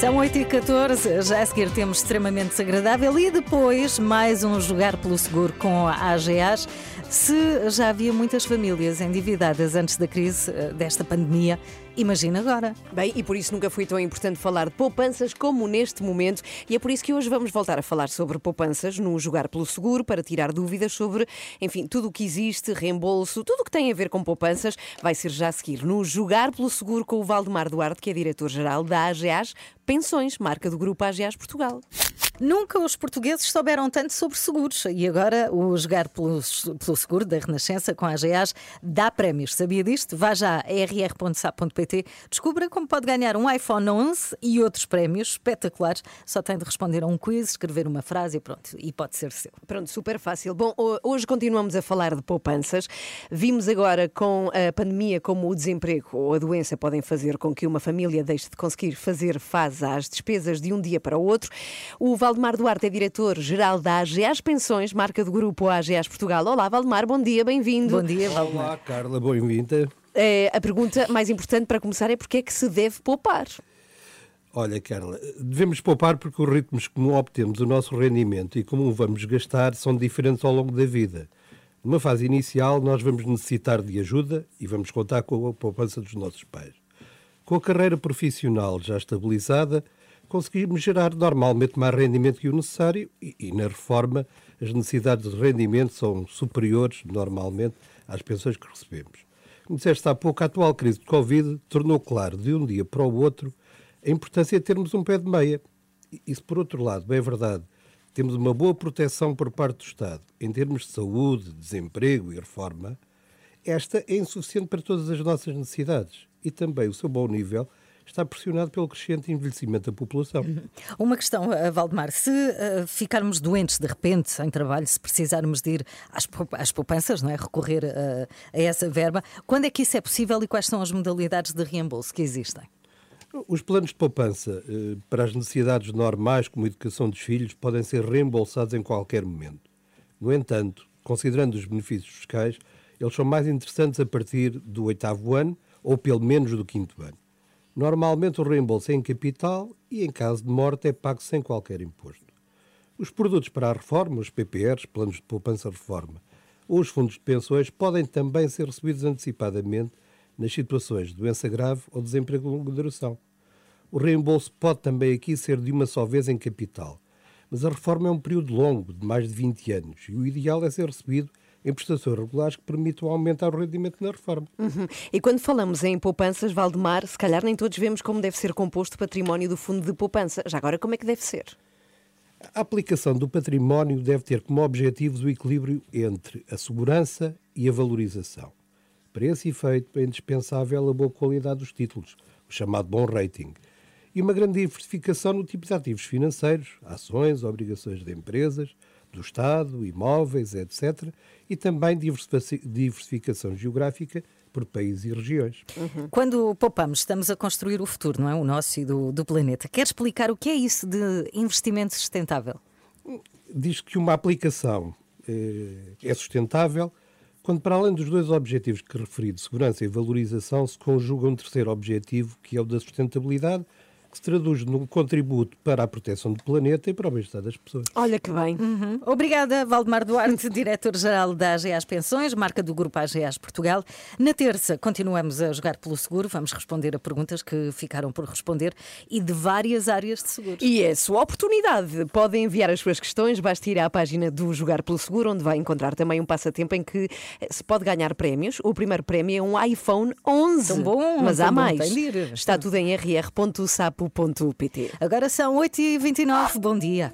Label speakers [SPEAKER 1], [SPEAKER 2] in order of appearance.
[SPEAKER 1] São 8 e 14 já a seguir temos extremamente desagradável e depois mais um jogar pelo seguro com a AGAs. Se já havia muitas famílias endividadas antes da crise eh, desta pandemia, imagina agora.
[SPEAKER 2] Bem, e por isso nunca foi tão importante falar de poupanças como neste momento, e é por isso que hoje vamos voltar a falar sobre poupanças no Jogar pelo Seguro, para tirar dúvidas sobre, enfim, tudo o que existe, reembolso, tudo o que tem a ver com poupanças, vai ser já a seguir no Jogar pelo Seguro com o Valdemar Duarte, que é diretor-geral da AGAs Pensões, marca do Grupo AGAs Portugal.
[SPEAKER 1] Nunca os portugueses souberam tanto sobre seguros e agora o jogar pelo, pelo seguro da Renascença com a AGAs dá prémios. Sabia disto? Vá já a rr.sap.pt, descubra como pode ganhar um iPhone 11 e outros prémios espetaculares. Só tem de responder a um quiz, escrever uma frase e pronto, e pode ser seu.
[SPEAKER 2] Pronto, super fácil. Bom, hoje continuamos a falar de poupanças. Vimos agora com a pandemia como o desemprego ou a doença podem fazer com que uma família deixe de conseguir fazer face às despesas de um dia para o outro. O Valdemar Duarte é diretor-geral da AGAs Pensões, marca do grupo AGAs Portugal. Olá, Valdemar, bom dia, bem-vindo.
[SPEAKER 1] Bom dia, Valdemar.
[SPEAKER 3] Olá, Carla, bem-vinda.
[SPEAKER 2] É, a pergunta mais importante para começar é porque é que se deve poupar?
[SPEAKER 3] Olha, Carla, devemos poupar porque os ritmos como obtemos o nosso rendimento e como o vamos gastar são diferentes ao longo da vida. Numa fase inicial, nós vamos necessitar de ajuda e vamos contar com a poupança dos nossos pais. Com a carreira profissional já estabilizada, conseguimos gerar normalmente mais rendimento que o necessário e, e, na reforma as necessidades de rendimento são superiores normalmente às pensões que recebemos. Como disseste há pouco, a atual crise de Covid tornou claro de um dia para o outro a importância de termos um pé de meia. E se por outro lado, é verdade, temos uma boa proteção por parte do Estado em termos de saúde, desemprego e reforma, esta é insuficiente para todas as nossas necessidades e também o seu bom nível está pressionado pelo crescente envelhecimento da população. Uhum.
[SPEAKER 1] Uma questão, eh, Valdemar, se uh, ficarmos doentes de repente em trabalho, se precisarmos de ir às, às poupanças, não é? recorrer a, a essa verba, quando é que isso é possível e quais são as modalidades de reembolso que existem?
[SPEAKER 3] Os planos de poupança para as necessidades normais, como a educação dos filhos, podem ser reembolsados em qualquer momento. No entanto, considerando os benefícios fiscais, eles são mais interessantes a partir do oitavo ano ou pelo menos do quinto ano. Normalmente o reembolso é em capital e, em caso de morte, é pago sem qualquer imposto. Os produtos para a reforma, os PPRs, planos de poupança-reforma, ou os fundos de pensões podem também ser recebidos antecipadamente nas situações de doença grave ou desemprego de longa duração. O reembolso pode também aqui ser de uma só vez em capital, mas a reforma é um período longo, de mais de 20 anos, e o ideal é ser recebido em prestações regulares que permitam aumentar o rendimento na reforma.
[SPEAKER 2] Uhum. E quando falamos em poupanças, Valdemar, se calhar nem todos vemos como deve ser composto o património do fundo de poupança. Já agora, como é que deve ser?
[SPEAKER 3] A aplicação do património deve ter como objetivo o equilíbrio entre a segurança e a valorização. Para esse efeito, é indispensável a boa qualidade dos títulos, o chamado bom rating, e uma grande diversificação no tipo de ativos financeiros, ações, obrigações de empresas, do Estado, imóveis, etc. E também diversificação geográfica por países e regiões.
[SPEAKER 1] Uhum. Quando poupamos, estamos a construir o futuro, não é? O nosso e do, do planeta. Quer explicar o que é isso de investimento sustentável?
[SPEAKER 3] Diz que uma aplicação eh, é sustentável quando, para além dos dois objetivos que referi, de segurança e valorização, se conjuga um terceiro objetivo, que é o da sustentabilidade, que se traduz num contributo para a proteção do planeta e para o bem-estar das pessoas.
[SPEAKER 2] Olha que bem.
[SPEAKER 1] Uhum. Obrigada, Valdemar Duarte, diretor-geral da AGAs Pensões, marca do grupo AGAs Portugal. Na terça, continuamos a jogar pelo seguro, vamos responder a perguntas que ficaram por responder e de várias áreas de seguros.
[SPEAKER 2] E é sua oportunidade. Podem enviar as suas questões, basta ir à página do Jogar pelo Seguro, onde vai encontrar também um passatempo em que se pode ganhar prémios. O primeiro prémio é um iPhone 11.
[SPEAKER 1] Tão bom,
[SPEAKER 2] mas
[SPEAKER 1] tão
[SPEAKER 2] há
[SPEAKER 1] bom,
[SPEAKER 2] mais. Está tudo em rr.sap
[SPEAKER 1] Agora são 8h29, bom dia.